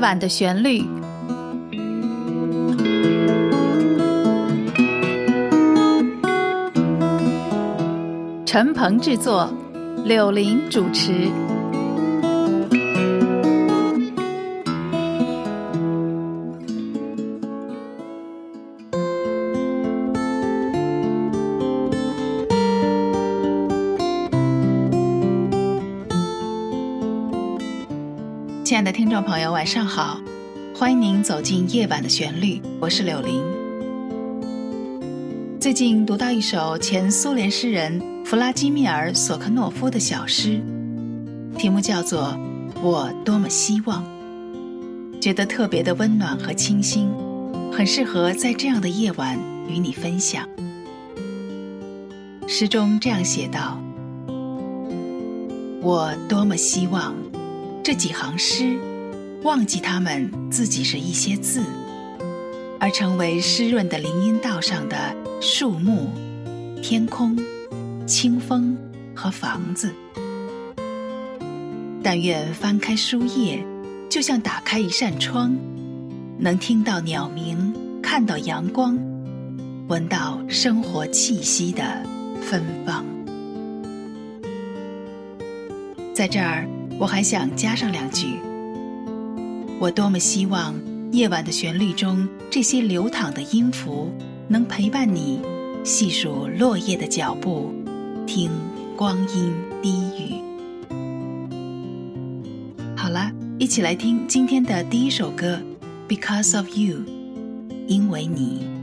晚的旋律，陈鹏制作，柳林主持。亲爱的听众朋友，晚上好！欢迎您走进夜晚的旋律，我是柳林。最近读到一首前苏联诗人弗拉基米尔·索科诺夫的小诗，题目叫做《我多么希望》，觉得特别的温暖和清新，很适合在这样的夜晚与你分享。诗中这样写道：“我多么希望。”这几行诗，忘记他们自己是一些字，而成为湿润的林荫道上的树木、天空、清风和房子。但愿翻开书页，就像打开一扇窗，能听到鸟鸣，看到阳光，闻到生活气息的芬芳。在这儿。我还想加上两句。我多么希望夜晚的旋律中这些流淌的音符，能陪伴你细数落叶的脚步，听光阴低语。好了，一起来听今天的第一首歌《Because of You》，因为你。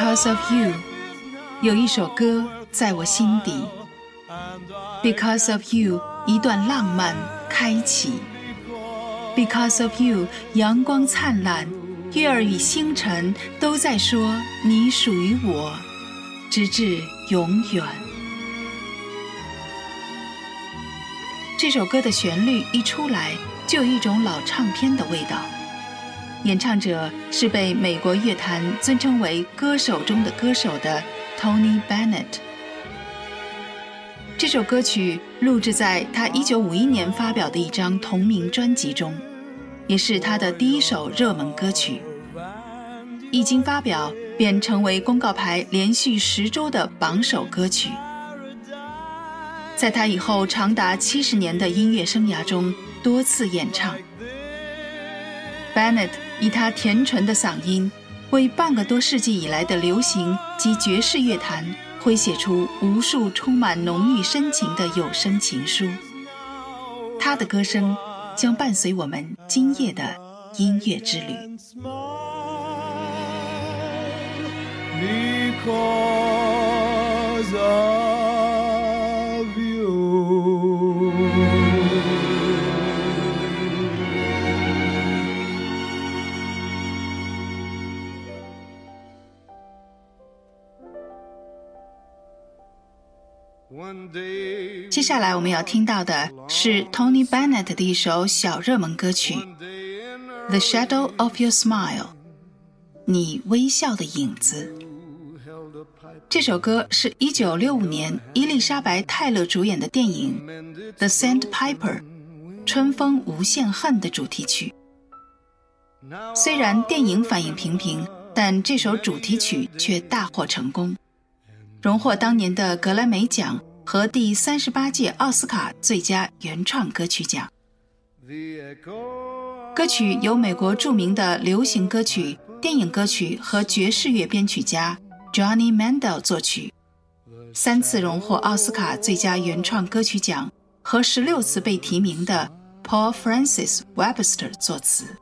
Because of you，有一首歌在我心底。Because of you，一段浪漫开启。Because of you，阳光灿烂，月儿与星辰都在说你属于我，直至永远。这首歌的旋律一出来，就有一种老唱片的味道。演唱者是被美国乐坛尊称为“歌手中的歌手”的 Tony Bennett。这首歌曲录制在他1951年发表的一张同名专辑中，也是他的第一首热门歌曲。一经发表，便成为公告牌连续十周的榜首歌曲。在他以后长达七十年的音乐生涯中，多次演唱。Bennett 以他甜纯的嗓音，为半个多世纪以来的流行及爵士乐坛挥写出无数充满浓郁深情的有声情书。他的歌声将伴随我们今夜的音乐之旅。接下来我们要听到的是 Tony Bennett 的一首小热门歌曲《The Shadow of Your Smile》，你微笑的影子》。这首歌是一九六五年伊丽莎白·泰勒主演的电影《The Sandpiper》（春风无限恨）的主题曲。虽然电影反应平平，但这首主题曲却大获成功，荣获当年的格莱美奖和第三十八届奥斯卡最佳原创歌曲奖。歌曲由美国著名的流行歌曲、电影歌曲和爵士乐编曲家。Johnny Mandel 作曲，三次荣获奥斯卡最佳原创歌曲奖和十六次被提名的 Paul Francis Webster 作词。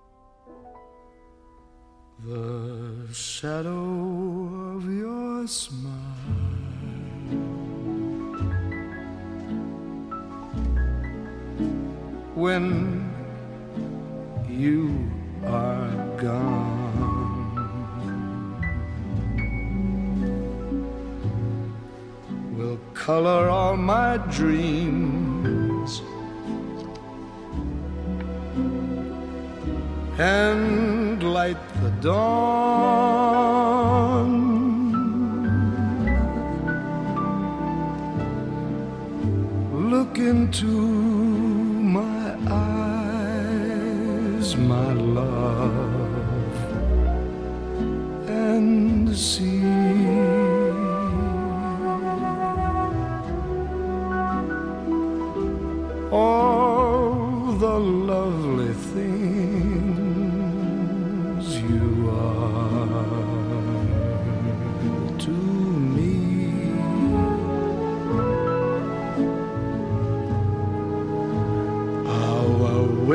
The shadow of your smile when you are gone. Will color all my dreams and light the dawn. Look into eyes, my love, and see. all the lovely things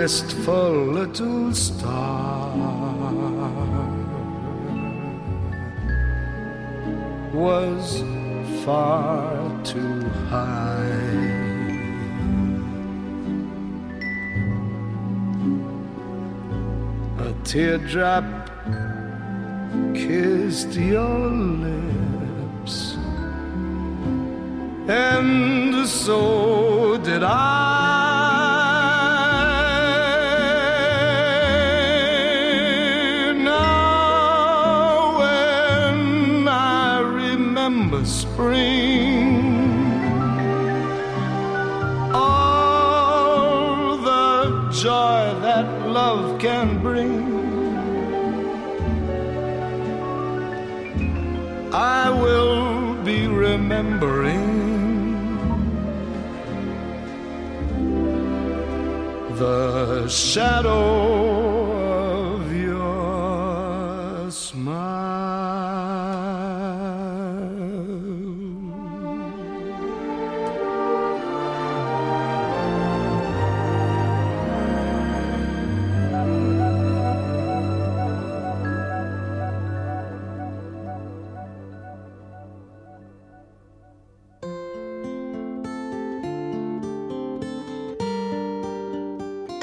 wistful little star was far too high. A teardrop kissed your lips, and so did I. remembering the shadow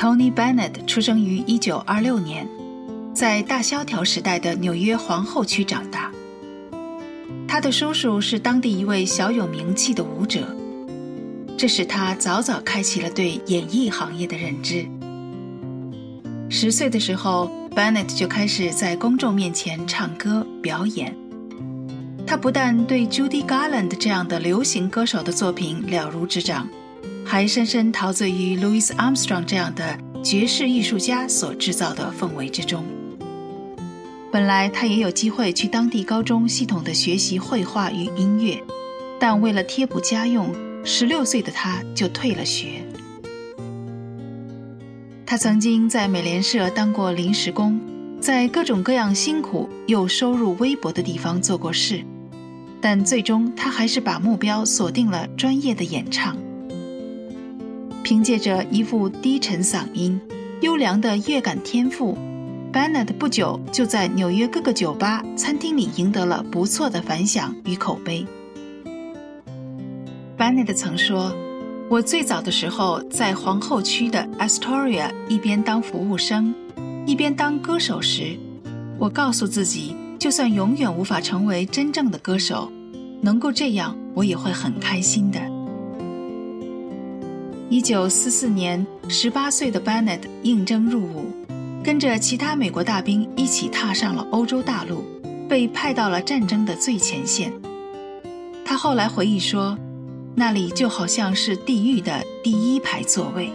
托尼· n n e t t 出生于1926年，在大萧条时代的纽约皇后区长大。他的叔叔是当地一位小有名气的舞者，这使他早早开启了对演艺行业的认知。十岁的时候，Bennett 就开始在公众面前唱歌表演。他不但对 Judy Garland 这样的流行歌手的作品了如指掌。还深深陶醉于 Louis Armstrong 这样的爵士艺术家所制造的氛围之中。本来他也有机会去当地高中系统的学习绘画与音乐，但为了贴补家用，十六岁的他就退了学。他曾经在美联社当过临时工，在各种各样辛苦又收入微薄的地方做过事，但最终他还是把目标锁定了专业的演唱。凭借着一副低沉嗓音、优良的乐感天赋，Bennett 不久就在纽约各个酒吧、餐厅里赢得了不错的反响与口碑。Bennett 曾说：“我最早的时候在皇后区的 Astoria 一边当服务生，一边当歌手时，我告诉自己，就算永远无法成为真正的歌手，能够这样，我也会很开心的。”一九四四年，十八岁的 Bennett 应征入伍，跟着其他美国大兵一起踏上了欧洲大陆，被派到了战争的最前线。他后来回忆说，那里就好像是地狱的第一排座位。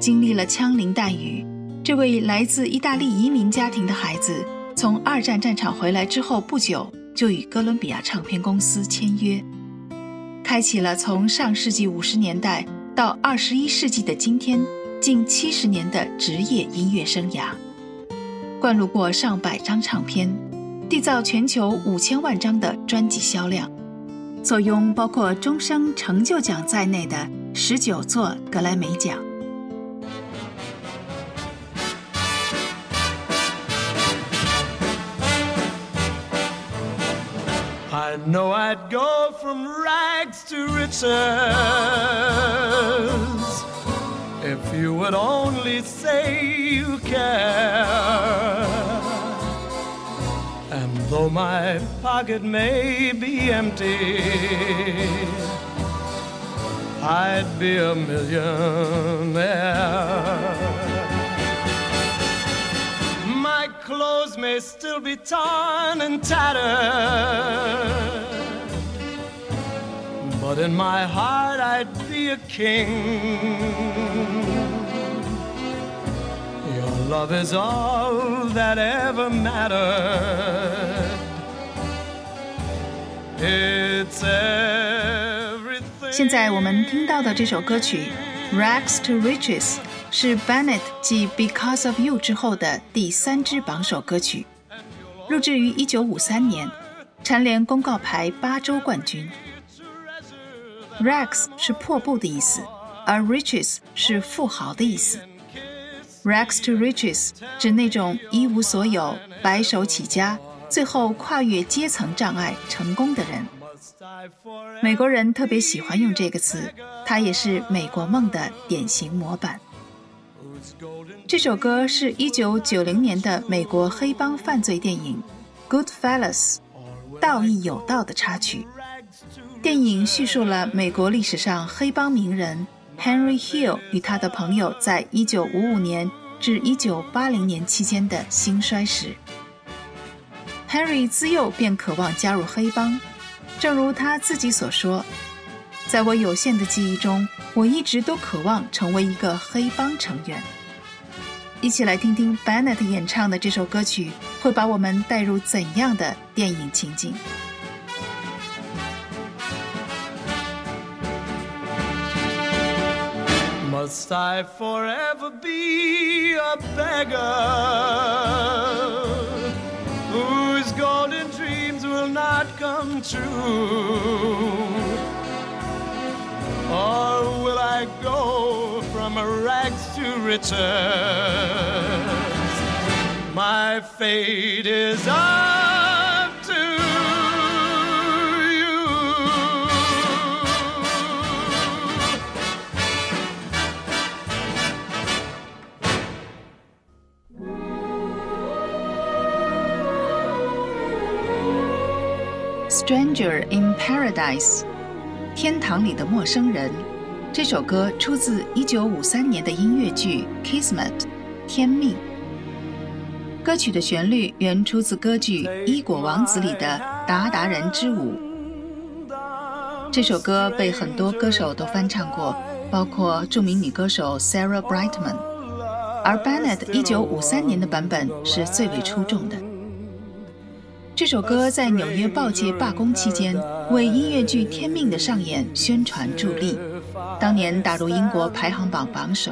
经历了枪林弹雨，这位来自意大利移民家庭的孩子，从二战战场回来之后不久，就与哥伦比亚唱片公司签约，开启了从上世纪五十年代到二十一世纪的今天近七十年的职业音乐生涯，灌录过上百张唱片，缔造全球五千万张的专辑销量，坐拥包括终生成就奖在内的十九座格莱美奖。I know I'd go from rags to riches if you would only say you care. And though my pocket may be empty, I'd be a millionaire. may still be torn and tattered, but in my heart I'd be a king. Your love is all that ever mattered. It's everything. 现在我们听到的这首歌曲《Rags to Riches》 是 Bennett 继《Because of You》之后的第三支榜首歌曲，录制于1953年，蝉联公告牌八周冠军。Rags 是破布的意思，而 Riches 是富豪的意思。Rags to Riches 指那种一无所有、白手起家，最后跨越阶层障碍成功的人。美国人特别喜欢用这个词，它也是美国梦的典型模板。这首歌是一九九零年的美国黑帮犯罪电影《Goodfellas》道义有道的插曲。电影叙述了美国历史上黑帮名人 Henry Hill 与他的朋友在一九五五年至一九八零年期间的兴衰史。Henry 自幼便渴望加入黑帮，正如他自己所说：“在我有限的记忆中，我一直都渴望成为一个黑帮成员。”一起来听听 Bennett 演唱的这首歌曲，会把我们带入怎样的电影情景？Must I forever be a beggar whose golden dreams will not come true? Or will I go from rags to riches? My fate is up to you. Stranger in Paradise 天堂里的陌生人， 这首歌出自1953年的音乐剧《Kismet》天命。歌曲的旋律原出自歌剧《伊果王子》里的达达人之舞。这首歌被很多歌手都翻唱过，包括著名女歌手 Sarah Brightman，而 Bennett 1953年的版本是最为出众的。这首歌在纽约报界罢工期间，为音乐剧《天命》的上演宣传助力，当年打入英国排行榜榜首，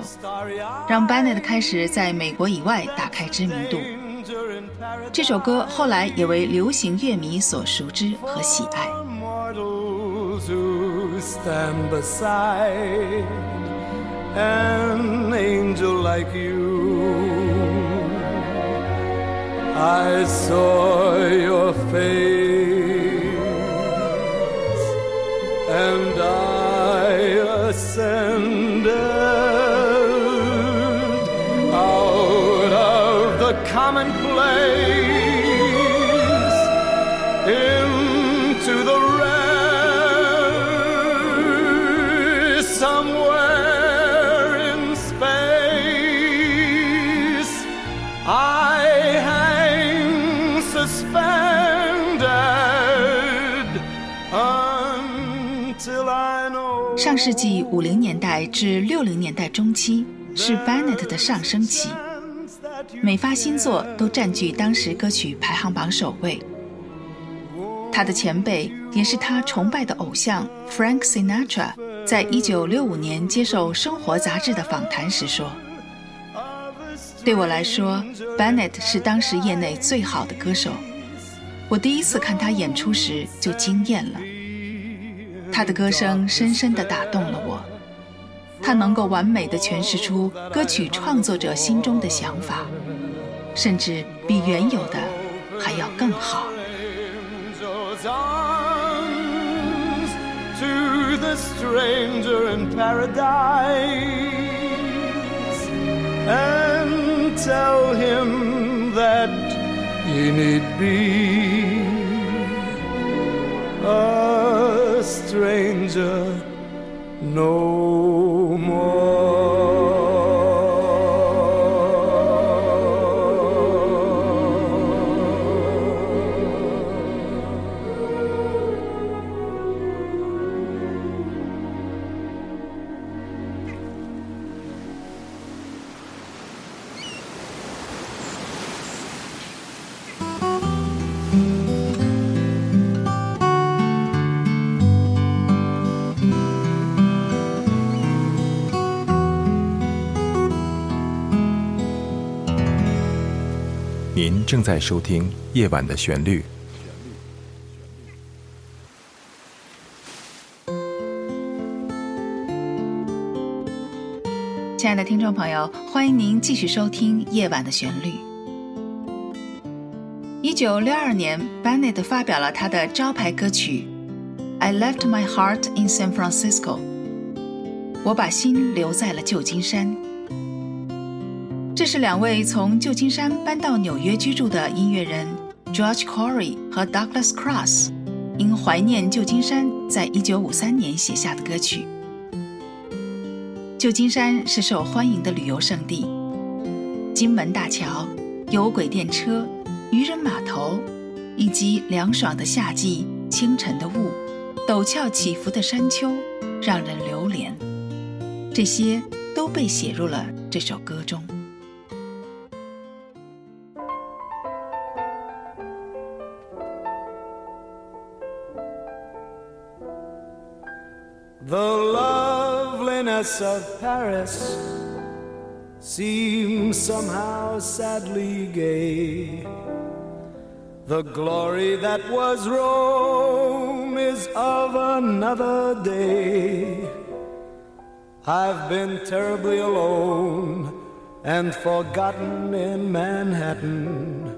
让 Bennett 开始在美国以外打开知名度。这首歌后来也为流行乐迷所熟知和喜爱。I saw your face and I ascended out of the commonplace into the 上世纪五零年代至六零年代中期是 Bennett 的上升期，每发新作都占据当时歌曲排行榜首位。他的前辈也是他崇拜的偶像 Frank Sinatra，在一九六五年接受《生活》杂志的访谈时说：“对我来说，Bennett 是当时业内最好的歌手。我第一次看他演出时就惊艳了。他的歌声深深地打动了我，他能够完美地诠释出歌曲创作者心中的想法，甚至比原有的还要更好。” He need be a uh... stranger no 正在收听《夜晚的旋律》。亲爱的听众朋友，欢迎您继续收听《夜晚的旋律》。一九六二年，Bennett 发表了他的招牌歌曲《I Left My Heart in San Francisco》，我把心留在了旧金山。这是两位从旧金山搬到纽约居住的音乐人 George Corey 和 Douglas Cross，因怀念旧金山，在一九五三年写下的歌曲。旧金山是受欢迎的旅游胜地，金门大桥、有轨电车、渔人码头，以及凉爽的夏季、清晨的雾、陡峭起伏的山丘，让人流连。这些都被写入了这首歌中。Of Paris seems somehow sadly gay. The glory that was Rome is of another day. I've been terribly alone and forgotten in Manhattan.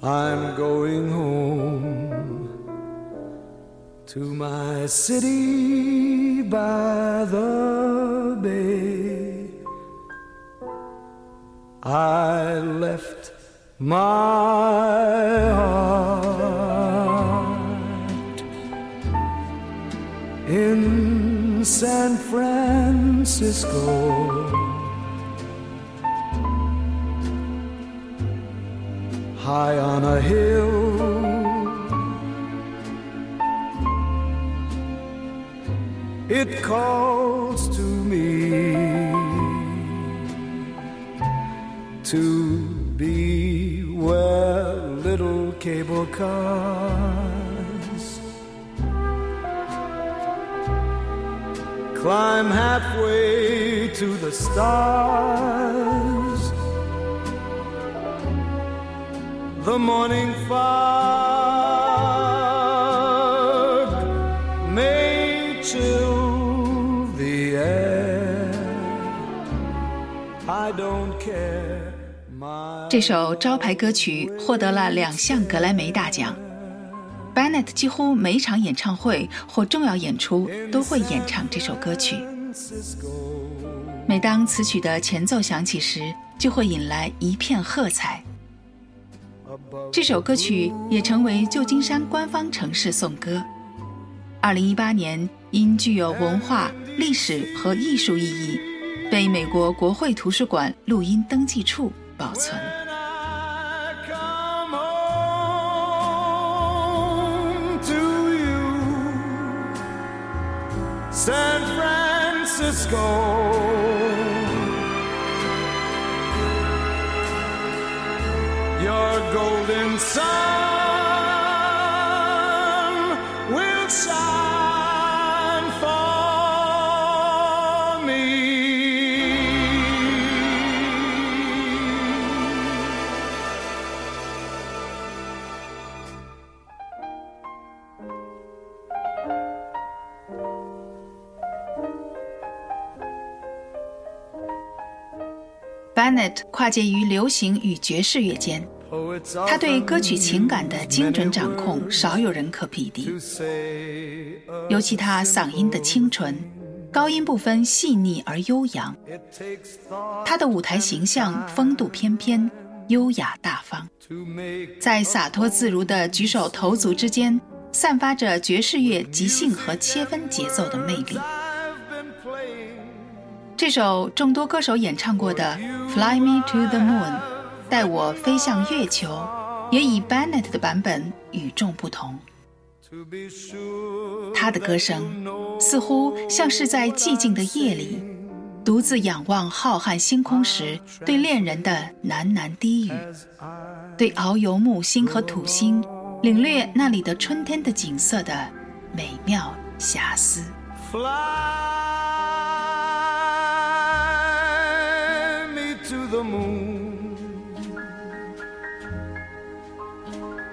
I'm going home to my city by the bay. I left my heart in San Francisco. High on a hill it calls to me to be where little cable cars climb halfway to the stars. The morning fog 这首招牌歌曲获得了两项格莱美大奖。Bennett 几乎每场演唱会或重要演出都会演唱这首歌曲。每当此曲的前奏响起时，就会引来一片喝彩。这首歌曲也成为旧金山官方城市颂歌。二零一八年，因具有文化、历史和艺术意义，被美国国会图书馆录音登记处保存。Bennett 跨界于流行与爵士乐间，他对歌曲情感的精准掌控少有人可匹敌。尤其他嗓音的清纯，高音部分细腻而悠扬。他的舞台形象风度翩翩、优雅大方，在洒脱自如的举手投足之间，散发着爵士乐即兴和切分节奏的魅力。这首众多歌手演唱过的《Fly Me to the Moon》，带我飞向月球，也以 Bennett 的版本与众不同。他的歌声似乎像是在寂静的夜里，独自仰望浩瀚星空时对恋人的喃喃低语，对遨游木星和土星，领略那里的春天的景色的美妙遐思。fly the moon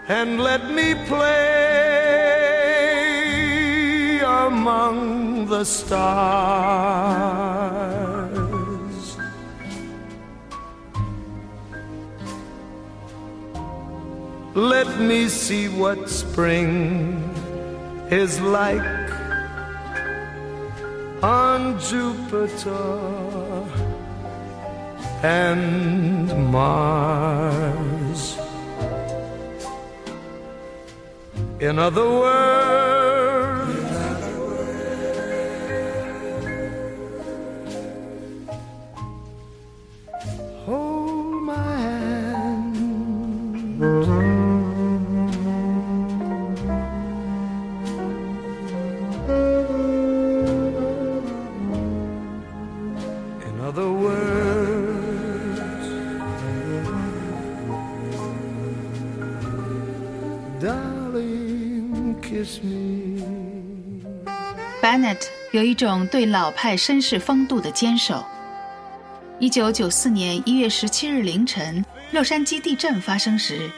and let me play among the stars. Let me see what spring is like on Jupiter and Mars. In other words, net 有一种对老派绅士风度的坚守。一九九四年一月十七日凌晨，洛杉矶地震发生时，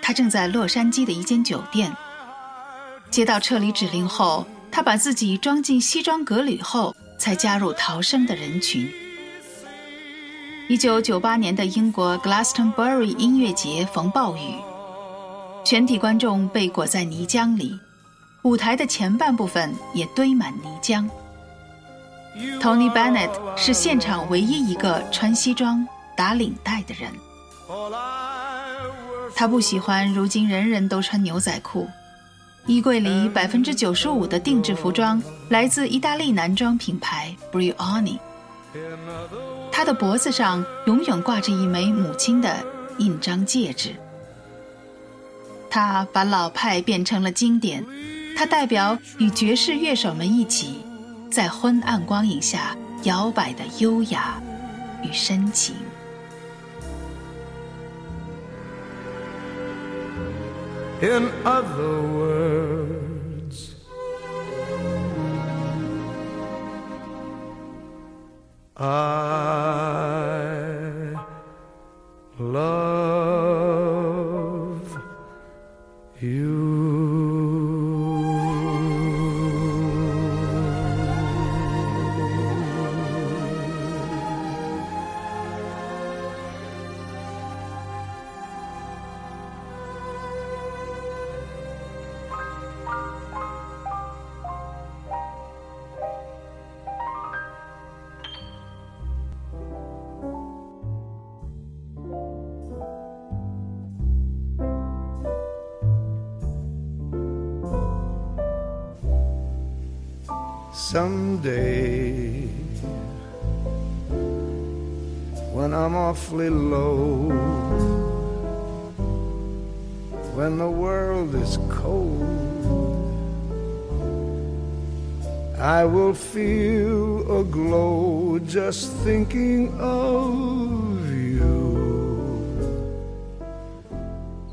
他正在洛杉矶的一间酒店。接到撤离指令后，他把自己装进西装革履后，才加入逃生的人群。一九九八年的英国 Glastonbury 音乐节逢暴雨，全体观众被裹在泥浆里，舞台的前半部分也堆满泥浆。Tony Bennett 是现场唯一一个穿西装、打领带的人。他不喜欢如今人人都穿牛仔裤，衣柜里百分之九十五的定制服装来自意大利男装品牌 Brioni。他的脖子上永远挂着一枚母亲的印章戒指。他把老派变成了经典，它代表与爵士乐手们一起，在昏暗光影下摇摆的优雅与深情。In other words, I Someday, when I'm awfully low, when the world is cold, I will feel a glow just thinking of you.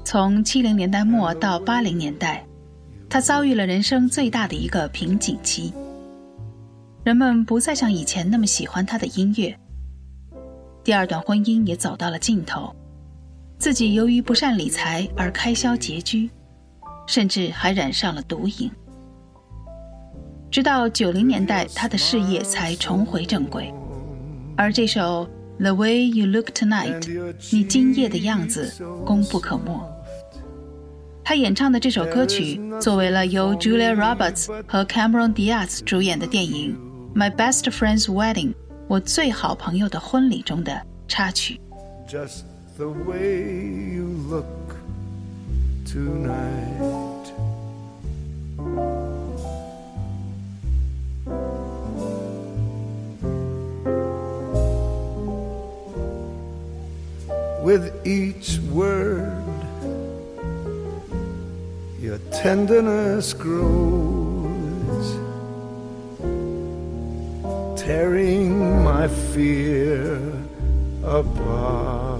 从七零年代末到八零年代，他遭遇了人生最大的一个瓶颈期。人们不再像以前那么喜欢他的音乐。第二段婚姻也走到了尽头，自己由于不善理财而开销拮据，甚至还染上了毒瘾。直到九零年代，他的事业才重回正轨。而这首《The Way You Look Tonight》，你今夜的样子，功不可没。他演唱的这首歌曲，作为了由 Julia Roberts 和 Cameron Diaz 主演的电影《My Best Friend's Wedding》我最好朋友的婚礼中的插曲。Just the way you look tonight. With each word, your tenderness grows, bearing my fear apart.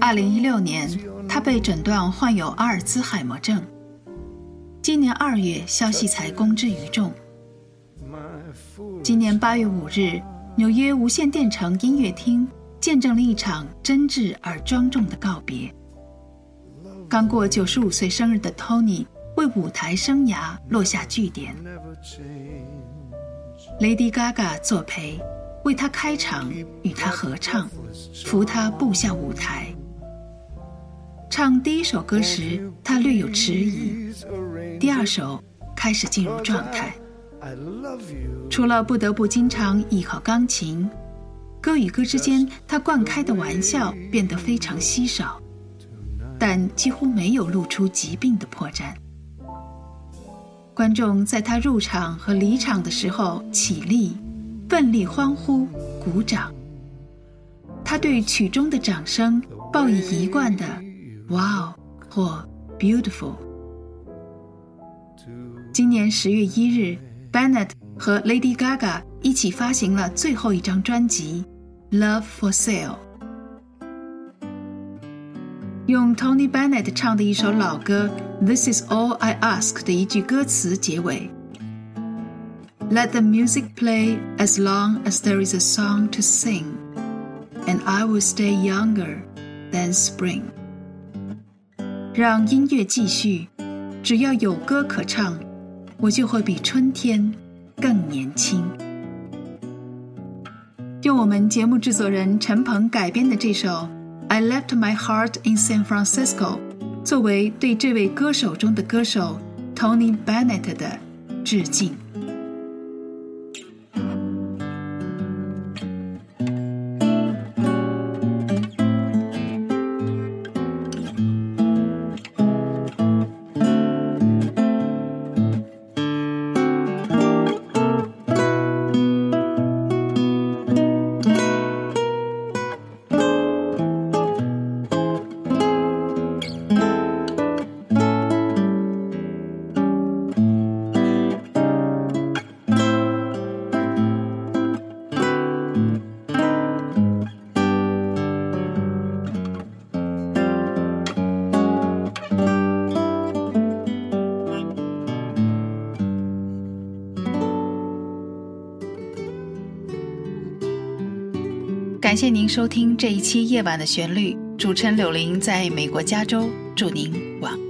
二零一六年他被诊断患有阿尔兹海默症。今年二月消息才公之于众。今年八月五日纽约无线电城音乐厅见证了一场真挚而庄重的告别。刚过九十五岁生日的 Tony 为舞台生涯落下句点 Lady Gaga 作陪，为他开场，与他合唱，扶他步下舞台。唱第一首歌时，他略有迟疑；第二首开始进入状态。除了不得不经常依靠钢琴，歌与歌之间他惯开的玩笑变得非常稀少，但几乎没有露出疾病的破绽。观众在他入场和离场的时候起立，奋力欢呼、鼓掌。他对曲中的掌声报以一贯的 “Wow” 或 “Beautiful”。今年十月一日，Bennett 和 Lady Gaga 一起发行了最后一张专辑《Love for Sale》，用 Tony Bennett 唱的一首老歌《This Is All I Ask》的一句歌词结尾：“Let the music play as long as there is a song to sing, and I will stay younger than spring。”让音乐继续，只要有歌可唱，我就会比春天更年轻。 用我们节目制作人陈鹏改编的这首《I Left My Heart in San Francisco》，作为对这位歌手中的歌手 Tony Bennett 的致敬。谢您收听这一期《夜晚的旋律》，主持人柳林在美国加州，祝您晚安。